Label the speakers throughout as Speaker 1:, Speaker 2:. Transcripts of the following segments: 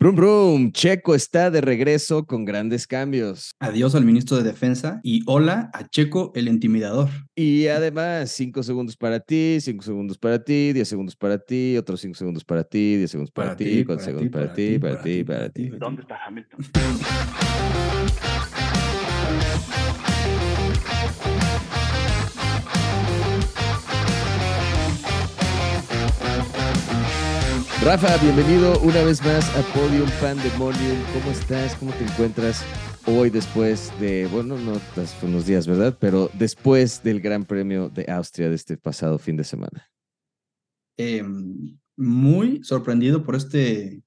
Speaker 1: Brum Brum, Checo está de regreso con grandes cambios.
Speaker 2: Adiós al ministro de Defensa y hola a Checo el intimidador.
Speaker 1: Y además, cinco segundos para ti, cinco segundos para ti, diez segundos para ti, otros cinco segundos para ti, diez segundos para, ti, cuatro segundos para, ti, para ti, para ti.
Speaker 3: ¿Dónde está Hamilton?
Speaker 1: Rafa, bienvenido una vez más a Podium Pandemonium. ¿Cómo estás? ¿Cómo te encuentras hoy después de, bueno, no hace unos días, ¿verdad? Pero después del Gran Premio de Austria de este pasado fin de semana.
Speaker 2: Em, muy sorprendido por este,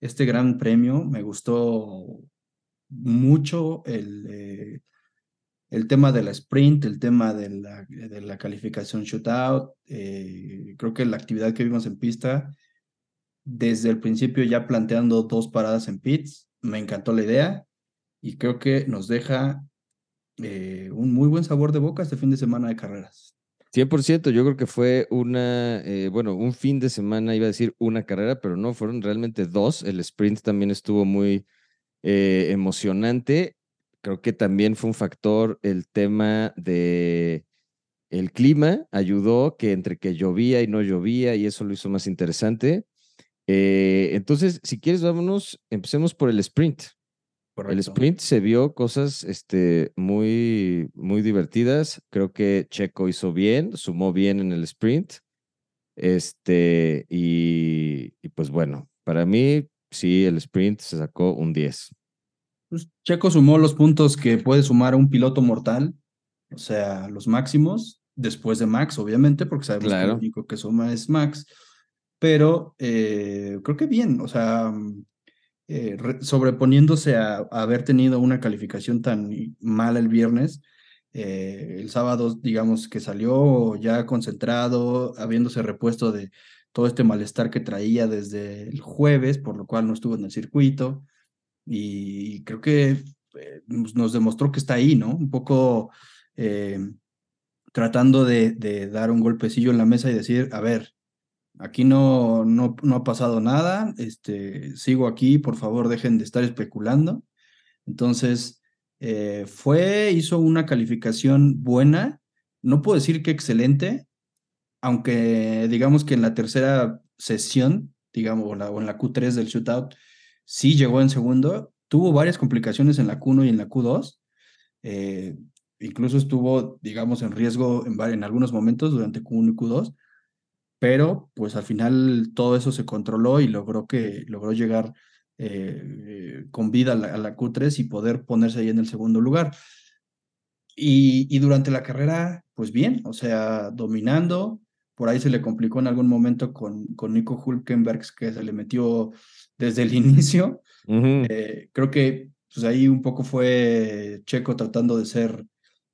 Speaker 2: este Gran Premio. Me gustó mucho el, eh, el tema de la sprint, el tema de la, de la calificación shootout. Eh, creo que la actividad que vimos en pista desde el principio ya planteando dos paradas en pits. Me encantó la idea y creo que nos deja eh, un muy buen sabor de boca este fin de semana de carreras.
Speaker 1: 100%, yo creo que fue una, eh, bueno, un fin de semana, iba a decir una carrera, pero no, fueron realmente dos. El sprint también estuvo muy eh, emocionante. Creo que también fue un factor el tema de el clima, ayudó que entre que llovía y no llovía y eso lo hizo más interesante. Eh, entonces, si quieres, vámonos, empecemos por el sprint. El sprint se vio cosas este, muy, muy divertidas. Creo que Checo hizo bien, sumó bien en el sprint. Este, y, pues bueno, para mí, sí, el sprint se sacó un 10.
Speaker 2: Pues Checo sumó los puntos que puede sumar un piloto mortal, o sea, los máximos, después de Max, obviamente, porque sabemos que el único que suma es Max pero eh, creo que bien, o sea, mm, eh, sobreponiéndose a, haber tenido una calificación tan mala el viernes, eh, el sábado, digamos que salió ya concentrado, habiéndose repuesto de todo este malestar que traía desde el jueves, por lo cual no estuvo en el circuito, y creo que nos demostró que está ahí, ¿no? Un poco tratando de, de dar un golpecillo en la mesa y decir, a ver, Aquí no, no, no ha pasado nada, este, sigo aquí, por favor dejen de estar especulando. Entonces, eh, fue, hizo una calificación buena, no puedo decir que excelente, aunque digamos que en la tercera sesión, digamos, o, en la Q3 del shootout, sí llegó en segundo, tuvo varias complicaciones en la Q1 y en la Q2, eh, incluso estuvo, digamos, en riesgo en, en algunos momentos durante Q1 y Q2, pero pues al final todo eso se controló y logró que logró llegar eh, con vida a la, Q3 y poder ponerse ahí en el segundo lugar. Y, durante la carrera, pues bien, o sea, dominando, por ahí se le complicó en algún momento con, con Nico Hulkenberg, que se le metió desde el inicio. Eh, creo que pues ahí un poco fue Checo tratando de ser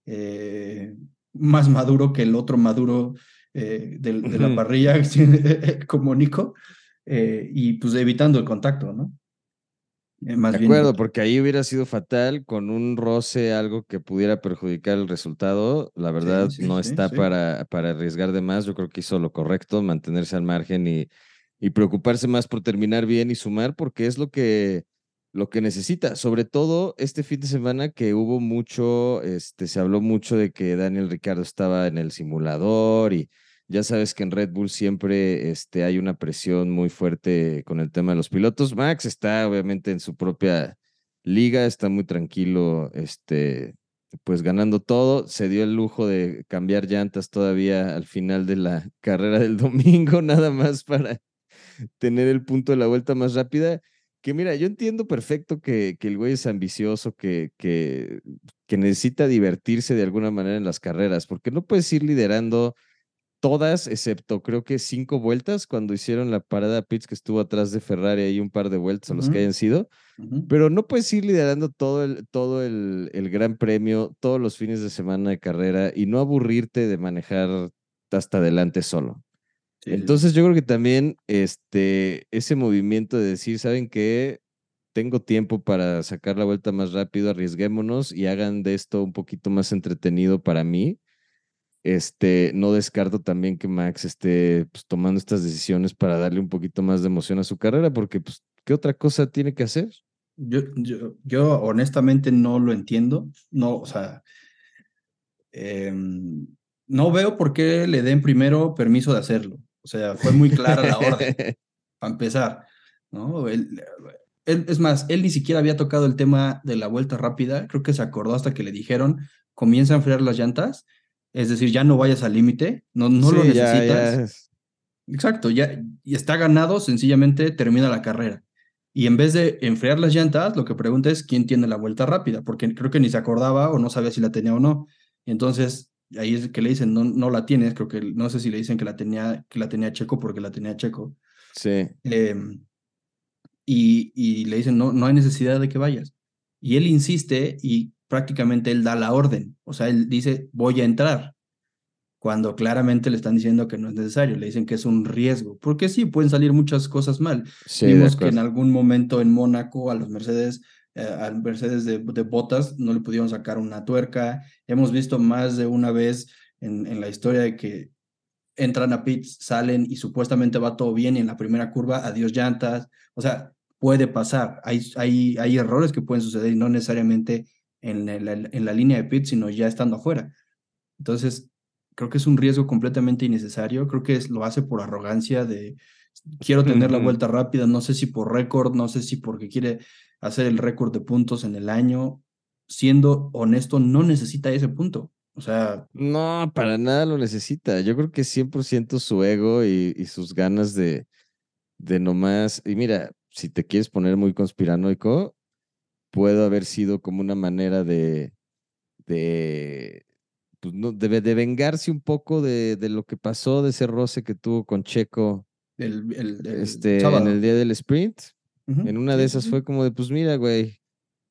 Speaker 2: eh, más maduro que el otro maduro eh, de, la parrilla como Nico eh, y pues evitando el contacto, ¿no?
Speaker 1: Eh, más de acuerdo, porque ahí hubiera sido fatal con un roce, algo que pudiera perjudicar el resultado. La verdad, no está Para, para arriesgar de más. Yo creo que hizo lo correcto, mantenerse al margen y, y preocuparse más por terminar bien y sumar, porque es lo que, lo que necesita. Sobre todo este fin de semana que hubo mucho, este, se habló mucho de que Daniel Ricardo estaba en el simulador y ya sabes que en Red Bull siempre este, hay una presión muy fuerte con el tema de los pilotos. Max está obviamente en su propia liga, está muy tranquilo, este, pues ganando todo. Se dio el lujo de cambiar llantas todavía al final de la carrera del domingo, nada más para tener el punto de la vuelta más rápida. Que mira, yo entiendo perfecto que, que el güey es ambicioso, que, que, que necesita divertirse de alguna manera en las carreras, porque no puedes ir liderando todas, excepto creo que cinco vueltas cuando hicieron la parada Pitts que estuvo atrás de Ferrari ahí un par de vueltas a los que hayan sido. Pero no puedes ir liderando todo el, todo el, el, gran premio, todos los fines de semana de carrera y no aburrirte de manejar hasta adelante solo. Entonces yo creo que también este, ese movimiento de decir, ¿saben qué? Tengo tiempo para sacar la vuelta más rápido, arriesguémonos y hagan de esto un poquito más entretenido para mí este, no descarto también que Max esté pues, tomando estas decisiones para darle un poquito más de emoción a su carrera, porque pues, ¿qué otra cosa tiene que hacer?
Speaker 2: Yo, yo, honestamente no lo entiendo. No, o sea, em, no veo por qué le den primero permiso de hacerlo. O sea, fue muy clara la orden, para empezar. ¿no? es más, él ni siquiera había tocado el tema de la vuelta rápida. Creo que se acordó hasta que le dijeron, comienza a enfriar las llantas. Es decir, ya no vayas al límite, no, no lo necesitas. Exacto, ya y está ganado, sencillamente termina la carrera. Y en vez de enfriar las llantas, lo que pregunta es quién tiene la vuelta rápida, porque creo que ni se acordaba o no sabía si la tenía o no. entonces ahí es que le dicen, no, no la tienes, creo que no sé si le dicen que la tenía, que la tenía Checo porque la tenía Checo.
Speaker 1: Sí.
Speaker 2: Em, y, y le dicen, no, no hay necesidad de que vayas. Y él insiste y prácticamente él da la orden. O sea, él dice, voy a entrar cuando claramente le están diciendo que no es necesario, le dicen que es un riesgo, porque sí, pueden salir muchas cosas mal. Vimos que en algún momento en Mónaco a los Mercedes, eh, al Mercedes de, botas no le pudieron sacar una tuerca. Hemos visto más de una vez en, en la historia de que entran a pits, salen y supuestamente va todo bien y en la primera curva, adiós llantas. O sea, puede pasar. Hay, hay, hay errores que pueden suceder y no necesariamente en, en la línea de pits, sino ya estando afuera. Entonces, creo que es un riesgo completamente innecesario. Creo que es, lo hace por arrogancia de quiero tener la vuelta rápida, no sé si por récord, no sé si porque quiere hacer el récord de puntos en el año. Siendo honesto, no necesita ese punto. O sea.
Speaker 1: No, para nada lo necesita. Yo creo que 100% su ego y, y, sus ganas de, de nomás. Y mira, si te quieres poner muy conspiranoico, puedo haber sido como una manera de, de pues, no, de vengarse un poco de, de, lo que pasó, de ese roce que tuvo con Checo
Speaker 2: el,
Speaker 1: este, en el día del sprint. En una de esas fue como de, pues mira, güey,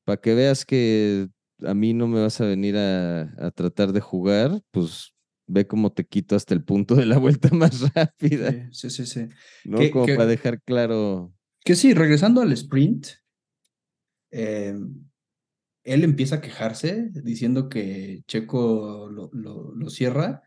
Speaker 1: para que veas que a mí no me vas a venir a, a, tratar de jugar, pues ve cómo te quito hasta el punto de la vuelta más rápida.
Speaker 2: Sí, sí, sí.
Speaker 1: ¿No? como para dejar claro.
Speaker 2: Que sí, regresando al sprint, eh, él empieza a quejarse diciendo que Checo lo, lo, cierra,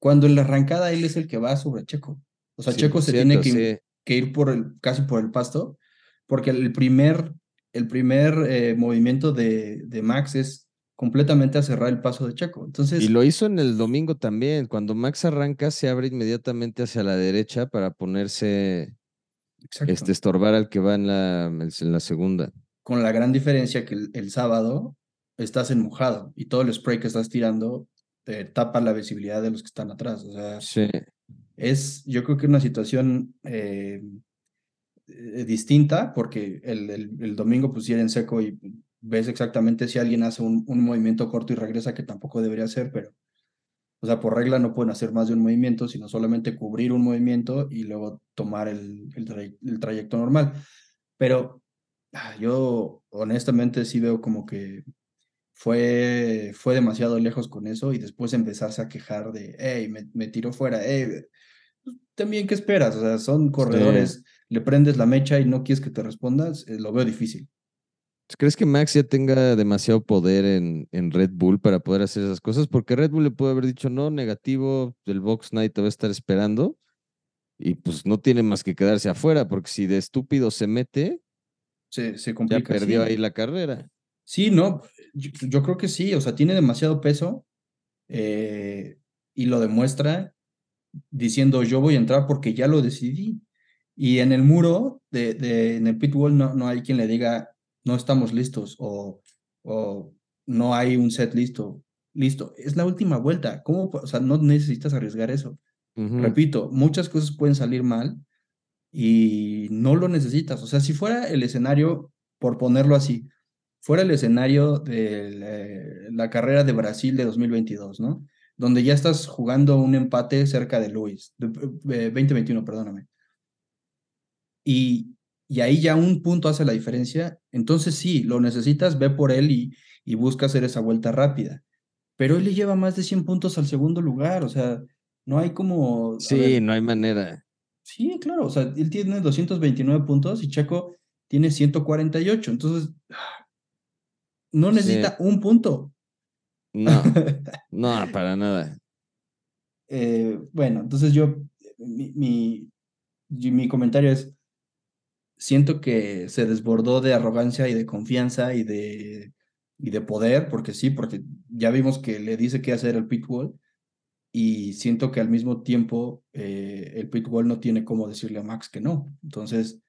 Speaker 2: cuando en la arrancada él es el que va sobre Checo. O sea, Checo se tiene que, que, ir por el, casi por el pasto, porque el primer, el primer eh, movimiento de, de, Max es completamente a cerrar el paso de Checo. Entonces,
Speaker 1: y lo hizo en el domingo también. Cuando Max arranca, se abre inmediatamente hacia la derecha para ponerse, este, estorbar al que va en la, en la segunda
Speaker 2: con la gran diferencia que el, sábado estás en mojado y todo el spray que estás tirando te tapa la visibilidad de los que están atrás. O sea,
Speaker 1: sí.
Speaker 2: es yo creo que una situación eh, eh, distinta porque el, el, domingo pusieron en seco y ves exactamente si alguien hace un, un, movimiento corto y regresa, que tampoco debería hacer, pero, o sea, por regla no pueden hacer más de un movimiento, sino solamente cubrir un movimiento y luego tomar el, el trayecto normal. Pero yo honestamente sí veo como que fue, fue demasiado lejos con eso y después empezarse a quejar de, hey, me, me tiró fuera, hey, pues, también qué esperas, o sea, son corredores, le prendes la mecha y no quieres que te respondas, eh, lo veo difícil.
Speaker 1: ¿Crees que Max ya tenga demasiado poder en, en, Red Bull para poder hacer esas cosas? Porque Red Bull le puede haber dicho, no, negativo, del Box Night te va a estar esperando. Y pues no tiene más que quedarse afuera, porque si de estúpido se mete,
Speaker 2: se, se complica.
Speaker 1: Ya perdió ahí la carrera.
Speaker 2: Sí, no, yo, creo que sí, o sea, tiene demasiado peso eh, y lo demuestra diciendo yo voy a entrar porque ya lo decidí. Y en el muro, de, de, en el pit wall, no, no hay quien le diga no estamos listos o, o no hay un set listo. Listo, es la última vuelta. ¿Cómo? O sea, no necesitas arriesgar eso. Repito, muchas cosas pueden salir mal, y no lo necesitas. O sea, si fuera el escenario, por ponerlo así, fuera el escenario de la, carrera de Brasil de 2022, ¿no? Donde ya estás jugando un empate cerca de Luis, de, 2021, perdóname. Y, y ahí ya un punto hace la diferencia, entonces sí, lo necesitas, ve por él y, y busca hacer esa vuelta rápida. Pero él le lleva más de 100 puntos al segundo lugar, o sea, no hay como...
Speaker 1: Sí, no hay manera.
Speaker 2: Sí, claro, o sea, él tiene 229 puntos y Checo tiene 148, entonces no necesita un punto.
Speaker 1: No, no, para nada.
Speaker 2: Eh, bueno, entonces yo, mi, mi, mi, comentario es, siento que se desbordó de arrogancia y de confianza y de, y de poder, porque sí, porque ya vimos que le dice qué hacer el pitbull y siento que al mismo tiempo eh, el pitbull no tiene cómo decirle a Max que no. Entonces,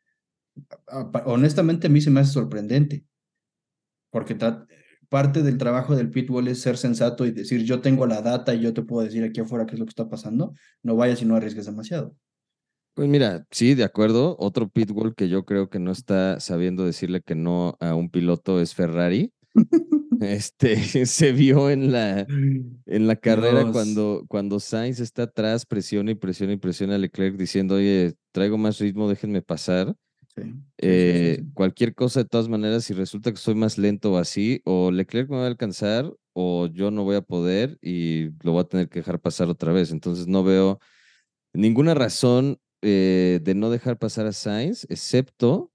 Speaker 2: honestamente a mí se me hace sorprendente, porque parte del trabajo del pitbull es ser sensato y decir yo tengo la data y yo te puedo decir aquí afuera qué es lo que está pasando, no vayas y no arriesgues demasiado.
Speaker 1: Pues mira, sí, de acuerdo. Otro pitbull que yo creo que no está sabiendo decirle que no a un piloto es Ferrari. Este se vio en la, en la carrera cuando, cuando Sainz está atrás, presiona y presiona y presiona a Leclerc diciendo, oye, traigo más ritmo, déjenme pasar. Eh, cualquier cosa, de todas maneras, si resulta que soy más lento o así, o Leclerc me va a alcanzar, o yo no voy a poder y lo voy a tener que dejar pasar otra vez. Entonces no veo ninguna razón eh, de no dejar pasar a Sainz, excepto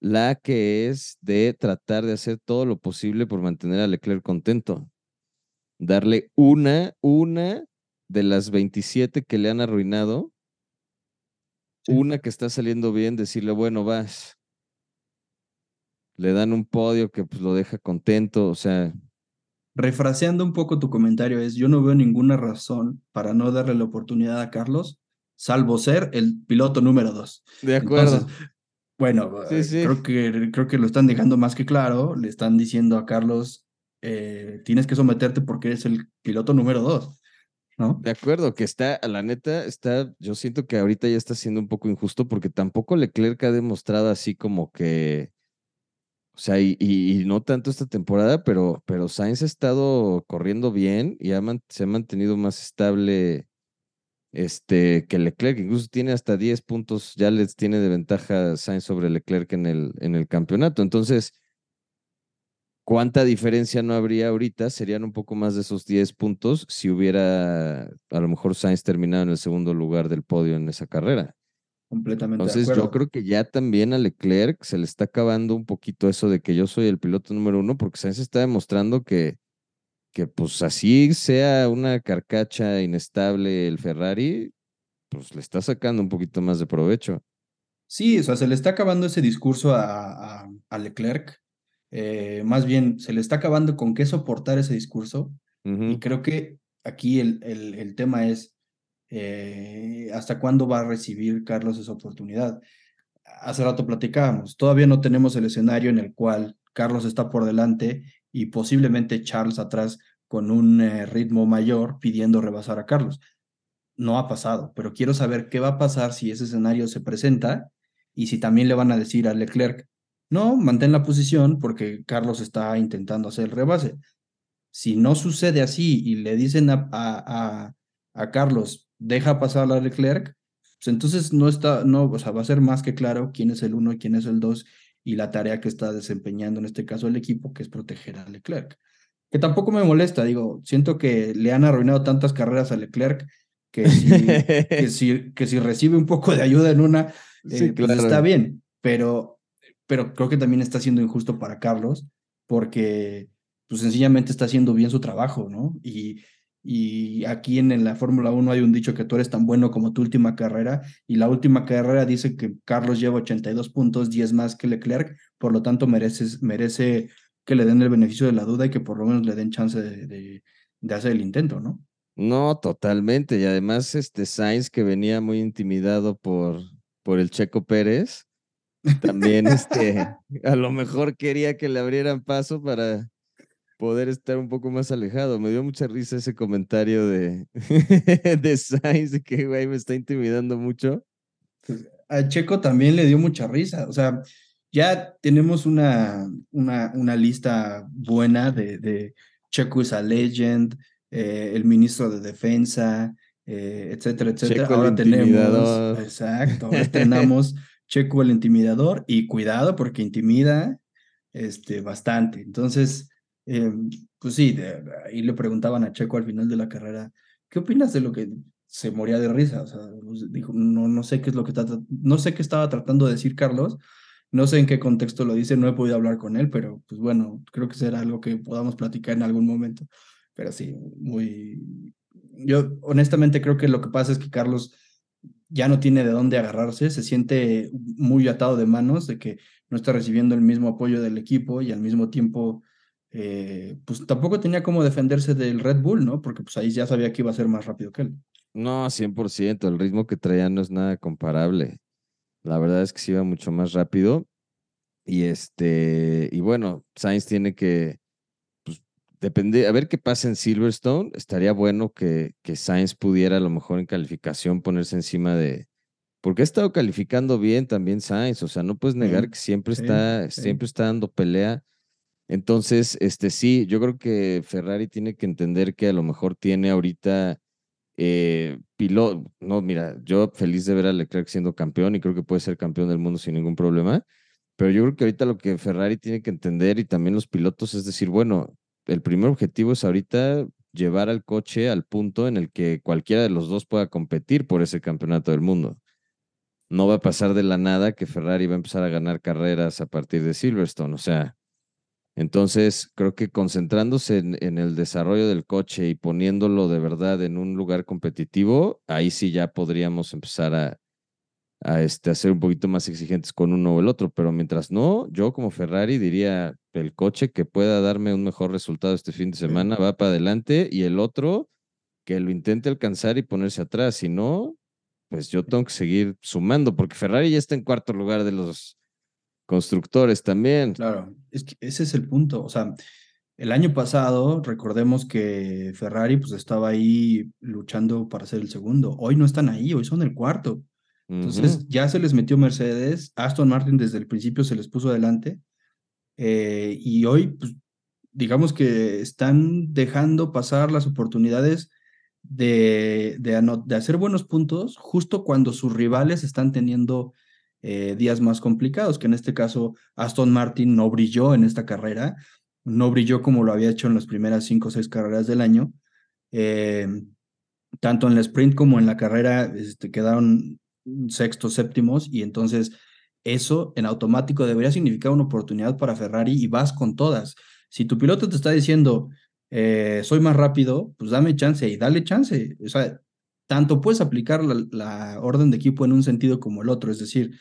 Speaker 1: la que es de tratar de hacer todo lo posible por mantener a Leclerc contento. Darle una, una de las 27 que le han arruinado, una que está saliendo bien, decirle, bueno, vas. Le dan un podio que pues, lo deja contento, o sea.
Speaker 2: Refraseando un poco tu comentario, es: Yo no veo ninguna razón para no darle la oportunidad a Carlos salvo ser el piloto número dos.
Speaker 1: De acuerdo.
Speaker 2: Bueno, eh, Creo, que, creo que lo están dejando más que claro. Le están diciendo a Carlos, eh, tienes que someterte porque eres el piloto número dos. ¿No?
Speaker 1: De acuerdo, que está, la neta, está, yo siento que ahorita ya está siendo un poco injusto porque tampoco Leclerc ha demostrado así como que, o sea, y, no tanto esta temporada, pero, pero Sainz ha estado corriendo bien y se ha mantenido más estable este, que Leclerc, incluso tiene hasta 10 puntos, ya les tiene de ventaja Sainz sobre Leclerc en el, en el campeonato. Entonces, ¿cuánta diferencia no habría ahorita? Serían un poco más de esos 10 puntos si hubiera a lo mejor Sainz terminado en el segundo lugar del podio en esa carrera.
Speaker 2: Completamente.
Speaker 1: Entonces, yo creo que ya también a Leclerc se le está acabando un poquito eso de que yo soy el piloto número uno, porque Sainz está demostrando que que pues así sea una carcacha inestable el Ferrari, pues le está sacando un poquito más de provecho.
Speaker 2: Sí, o sea, se le está acabando ese discurso a, a, Leclerc. Eh, más bien, se le está acabando con qué soportar ese discurso. Y creo que aquí el, el, el tema es eh, hasta cuándo va a recibir Carlos esa oportunidad. Hace rato platicábamos, todavía no tenemos el escenario en el cual Carlos está por delante y posiblemente Charles atrás con un eh, ritmo mayor pidiendo rebasar a Carlos. No ha pasado, pero quiero saber qué va a pasar si ese escenario se presenta y si también le van a decir a Leclerc, no, mantén la posición porque Carlos está intentando hacer el rebase. Si no sucede así y le dicen a, a, a, Carlos, deja pasar a Leclerc, pues entonces no está, no, o sea, va a ser más que claro quién es el uno y quién es el dos y la tarea que está desempeñando en este caso el equipo, que es proteger a Leclerc. Que tampoco me molesta, digo, siento que le han arruinado tantas carreras a Leclerc que si, que si, que si recibe un poco de ayuda en una, eh, pues está bien, pero, pero creo que también está siendo injusto para Carlos porque pues sencillamente está haciendo bien su trabajo, ¿no? Y, y aquí en, la Fórmula 1 hay un dicho que tú eres tan bueno como tu última carrera, y la última carrera dice que Carlos lleva 82 puntos, 10 más que Leclerc, por lo tanto mereces, merece que le den el beneficio de la duda y que por lo menos le den chance de, de, hacer el intento, ¿no?
Speaker 1: No, totalmente. Y además, este Sainz, que venía muy intimidado por, por el Checo Pérez, también este, a lo mejor quería que le abrieran paso para, poder estar un poco más alejado. Me dio mucha risa ese comentario de, de Sainz, de que, güey, me está intimidando mucho.
Speaker 2: Pues, a Checo también le dio mucha risa. O sea, ya tenemos una, una, una lista buena de, de Checo is a legend, eh, el ministro de Defensa, eh, etcétera, etcétera. ahora tenemos, exacto, ahora tenemos Checo el intimidador y cuidado porque intimida este, bastante. Entonces, eh, pues sí, ahí le preguntaban a Checo al final de la carrera, ¿qué opinas de lo que se moría de risa? O sea, pues, dijo, no, no sé qué es lo que está, no sé qué estaba tratando de decir Carlos, no sé en qué contexto lo dice, no he podido hablar con él, pero pues bueno, creo que será algo que podamos platicar en algún momento. Pero sí, muy... Yo honestamente creo que lo que pasa es que Carlos ya no tiene de dónde agarrarse, se siente muy atado de manos de que no está recibiendo el mismo apoyo del equipo y al mismo tiempo, eh, pues tampoco tenía cómo defenderse del Red Bull, ¿no? Porque pues ahí ya sabía que iba a ser más rápido que él.
Speaker 1: No, 100%, el ritmo que traía no es nada comparable. La verdad es que sí iba mucho más rápido. Y este, y bueno, Sainz tiene que, pues, depende, a ver qué pasa en Silverstone. Estaría bueno que, que Sainz pudiera a lo mejor en calificación ponerse encima de, porque ha estado calificando bien también Sainz, o sea, no puedes negar que siempre está, siempre está dando pelea. Entonces, este sí, yo creo que Ferrari tiene que entender que a lo mejor tiene ahorita eh, piloto. No, mira, yo feliz de ver a Leclerc siendo campeón y creo que puede ser campeón del mundo sin ningún problema. Pero yo creo que ahorita lo que Ferrari tiene que entender y también los pilotos es decir, bueno, el primer objetivo es ahorita llevar al coche al punto en el que cualquiera de los dos pueda competir por ese campeonato del mundo no va a pasar de la nada que Ferrari va a empezar a ganar carreras a partir de Silverstone. O sea, entonces creo que concentrándose en, el desarrollo del coche y poniéndolo de verdad en un lugar competitivo, ahí sí ya podríamos empezar a, a, este, ser un poquito más exigentes con uno o el otro. Pero mientras no, yo como Ferrari diría, el coche que pueda darme un mejor resultado este fin de semana va para adelante y el otro que lo intente alcanzar y ponerse atrás. Si no, pues yo tengo que seguir sumando, porque Ferrari ya está en cuarto lugar de los constructores también.
Speaker 2: Claro, es que ese es el punto. O sea, el año pasado, recordemos que Ferrari pues estaba ahí luchando para ser el segundo. Hoy no están ahí, hoy son el cuarto. Entonces ya se les metió Mercedes, Aston Martin desde el principio se les puso adelante eh, y hoy pues, digamos que están dejando pasar las oportunidades de, de, hacer buenos puntos justo cuando sus rivales están teniendo eh, días más complicados, que en este caso Aston Martin no brilló en esta carrera, no brilló como lo había hecho en las primeras cinco o seis carreras del año. Eh, tanto en el sprint como en la carrera este, quedaron sextos, séptimos, y entonces eso en automático debería significar una oportunidad para Ferrari y vas con todas. Si tu piloto te está diciendo, eh, soy más rápido, pues dame chance y dale chance. O sea, tanto puedes aplicar la, orden de equipo en un sentido como el otro, es decir,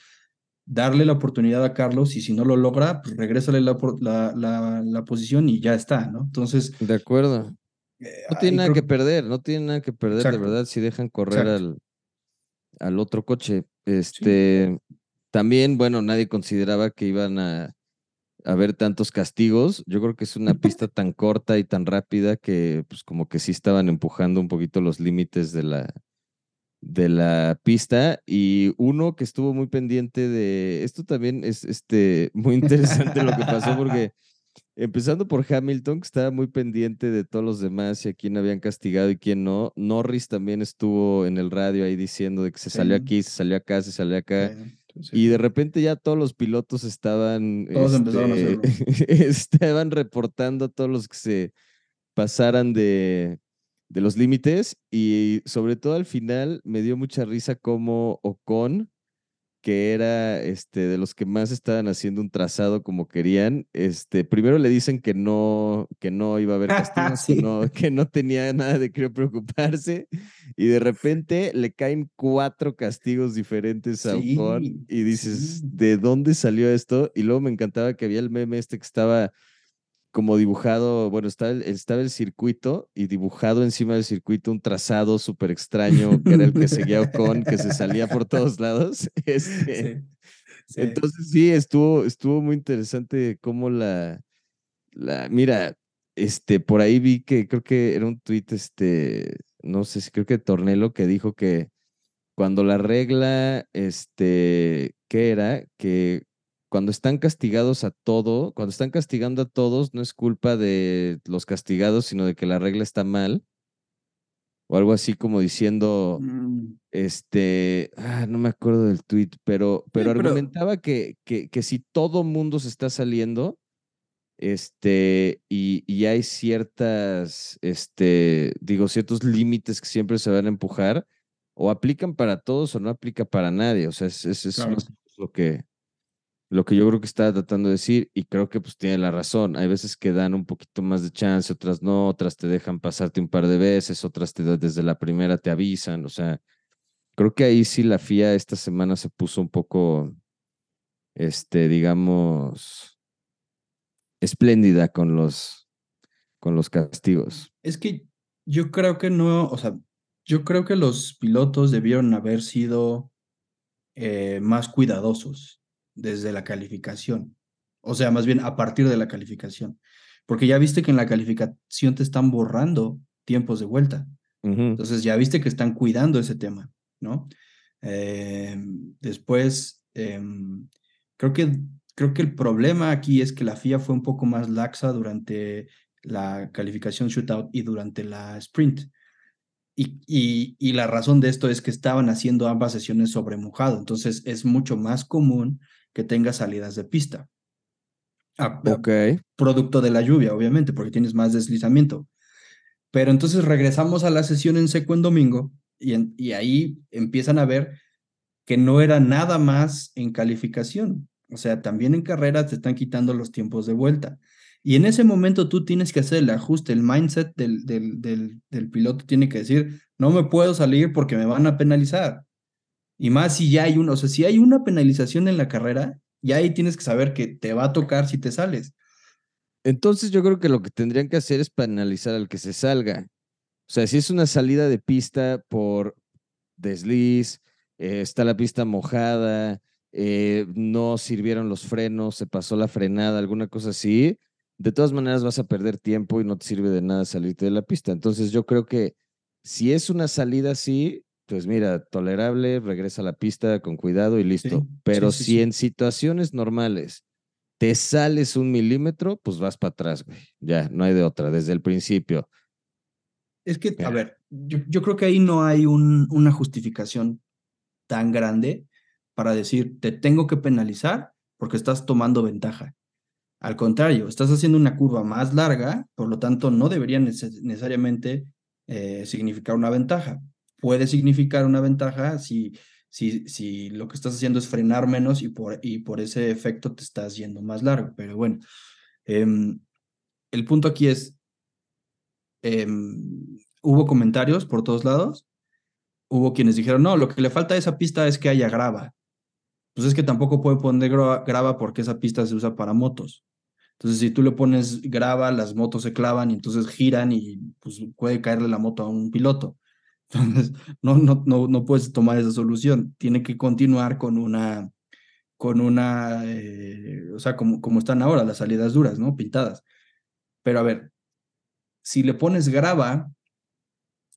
Speaker 2: darle la oportunidad a Carlos y si no lo logra, pues regrésale la, la, la, posición y ya está, ¿no? Entonces...
Speaker 1: De acuerdo. Eh, no tiene nada que perder, no tiene nada que perder, de verdad, si dejan correr al, al otro coche. Este, también, bueno, nadie consideraba que iban a haber tantos castigos. Yo creo que es una pista tan corta y tan rápida que pues como que sí estaban empujando un poquito los límites de la, de la pista y uno que estuvo muy pendiente de esto también es este muy interesante lo que pasó porque empezando por Hamilton que estaba muy pendiente de todos los demás y a quién habían castigado y quién no Norris también estuvo en el radio ahí diciendo de que se salió aquí se salió acá se salió acá y de repente ya todos los pilotos estaban.
Speaker 2: Todos empezaron a hacerlo.
Speaker 1: estaban reportando a todos los que se pasaran de, de los límites. Y sobre todo al final me dio mucha risa como Ocon que era este, de los que más estaban haciendo un trazado como querían. Este, primero le dicen que no, que no iba a haber castigos, que, no, que, no, tenía nada de qué preocuparse, y de repente le caen cuatro castigos diferentes a Ocon, y dices, ¿de dónde salió esto? Y luego me encantaba que había el meme este que estaba como dibujado, bueno, estaba el, estaba el circuito y dibujado encima del circuito un trazado súper extraño que era el que seguía Ocon, que se salía por todos lados. Este, Entonces sí, estuvo, estuvo muy interesante cómo la, la, mira, este, por ahí vi que creo que era un tuit, este, no sé si creo que Tornelo que dijo que cuando la regla, este, ¿qué era? Que cuando están castigados a todo, cuando están castigando a todos, no es culpa de los castigados, sino de que la regla está mal. O algo así como diciendo, mm. este, ah, no me acuerdo del tweet, pero, pero, argumentaba que, que, que, si todo mundo se está saliendo, este, y, y, hay ciertas, este, digo, ciertos límites que siempre se van a empujar, o aplican para todos o no aplica para nadie. O sea, es, es, lo que, lo que yo creo que está tratando de decir y creo que pues tiene la razón. Hay veces que dan un poquito más de chance, otras no, otras te dejan pasarte un par de veces, otras te desde la primera te avisan, o sea, creo que ahí sí la FIA esta semana se puso un poco, este, digamos, espléndida con los, con los castigos.
Speaker 2: Es que yo creo que no, o sea, yo creo que los pilotos debieron haber sido eh, más cuidadosos desde la calificación. O sea, más bien a partir de la calificación. Porque ya viste que en la calificación te están borrando tiempos de vuelta. Entonces ya viste que están cuidando ese tema, ¿no? Em, después, em, creo, que, creo que el problema aquí es que la FIA fue un poco más laxa durante la calificación shootout y durante la sprint. Y, y, y, la razón de esto es que estaban haciendo ambas sesiones sobre mojado. Entonces es mucho más común que tenga salidas de pista.
Speaker 1: ok.
Speaker 2: Producto de la lluvia, obviamente, porque tienes más deslizamiento. Pero entonces regresamos a la sesión en seco en domingo y, y ahí empiezan a ver que no era nada más en calificación. O sea, también en carrera te están quitando los tiempos de vuelta. Y en ese momento tú tienes que hacer el ajuste, el mindset del, del, del, piloto tiene que decir, no me puedo salir porque me van a penalizar. Y más si ya hay uno, o sea, si hay una penalización en la carrera, ya ahí tienes que saber que te va a tocar si te sales.
Speaker 1: Entonces yo creo que lo que tendrían que hacer es penalizar al que se salga. O sea, si es una salida de pista por desliz, eh, está la pista mojada, eh, no sirvieron los frenos, se pasó la frenada, alguna cosa así, de todas maneras vas a perder tiempo y no te sirve de nada salirte de la pista. Entonces yo creo que si es una salida así, pues mira, tolerable, regresa a la pista con cuidado y listo. Pero si en situaciones normales te sales un milímetro, pues vas para atrás, güey. Ya, no hay de otra, desde el principio.
Speaker 2: Es que, a ver, yo, creo que ahí no hay un, una justificación tan grande para decir, te tengo que penalizar porque estás tomando ventaja. Al contrario, estás haciendo una curva más larga, por lo tanto no debería necesariamente eh, significar una ventaja. Puede significar una ventaja si, si, si lo que estás haciendo es frenar menos y por, y por ese efecto te estás yendo más largo. Pero bueno, em, el punto aquí es, em, hubo comentarios por todos lados, hubo quienes dijeron, no, lo que le falta a esa pista es que haya grava. Pues es que tampoco puede poner grava porque esa pista se usa para motos. Entonces, si tú le pones grava, las motos se clavan y entonces giran y pues, puede caerle la moto a un piloto. Entonces, no, no, no, no puedes tomar esa solución. Tiene que continuar con una, con una, eh, o sea, como, como están ahora las salidas duras, ¿no? Pintadas. Pero a ver, si le pones grava,